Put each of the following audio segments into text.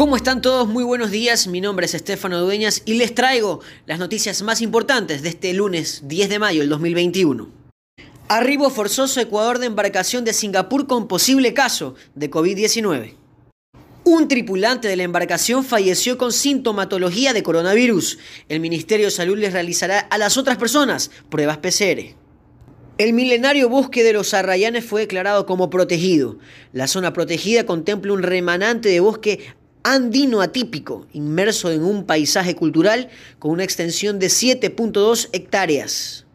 ¿Cómo están todos? Muy buenos días, mi nombre es Estefano Dueñas y les traigo las noticias más importantes de este lunes 10 de mayo del 2021. Arribo forzoso Ecuador de embarcación de Singapur con posible caso de COVID-19. Un tripulante de la embarcación falleció con sintomatología de coronavirus. El Ministerio de Salud les realizará a las otras personas pruebas PCR. El milenario bosque de los Arrayanes fue declarado como protegido. La zona protegida contempla un remanente de bosque andino atípico, inmerso en un paisaje cultural con una extensión de 7.2 hectáreas.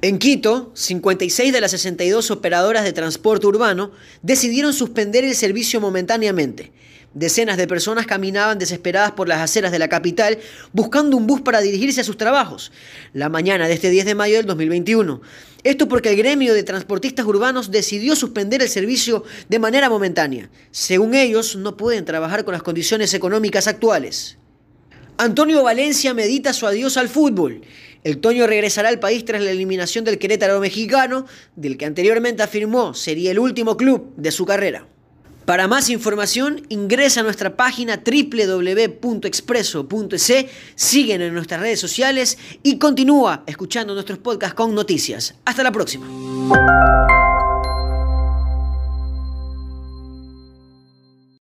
En Quito, 56 de las 62 operadoras de transporte urbano decidieron suspender el servicio momentáneamente. Decenas de personas caminaban desesperadas por las aceras de la capital buscando un bus para dirigirse a sus trabajos, la mañana de este 10 de mayo del 2021. Esto porque el gremio de transportistas urbanos decidió suspender el servicio de manera momentánea. Según ellos, no pueden trabajar con las condiciones económicas actuales. Antonio Valencia medita su adiós al fútbol. El Toño regresará al país tras la eliminación del Querétaro mexicano, del que anteriormente afirmó sería el último club de su carrera. Para más información, ingresa a nuestra página www.expreso.es, siguen en nuestras redes sociales y continúa escuchando nuestros podcasts con noticias. Hasta la próxima.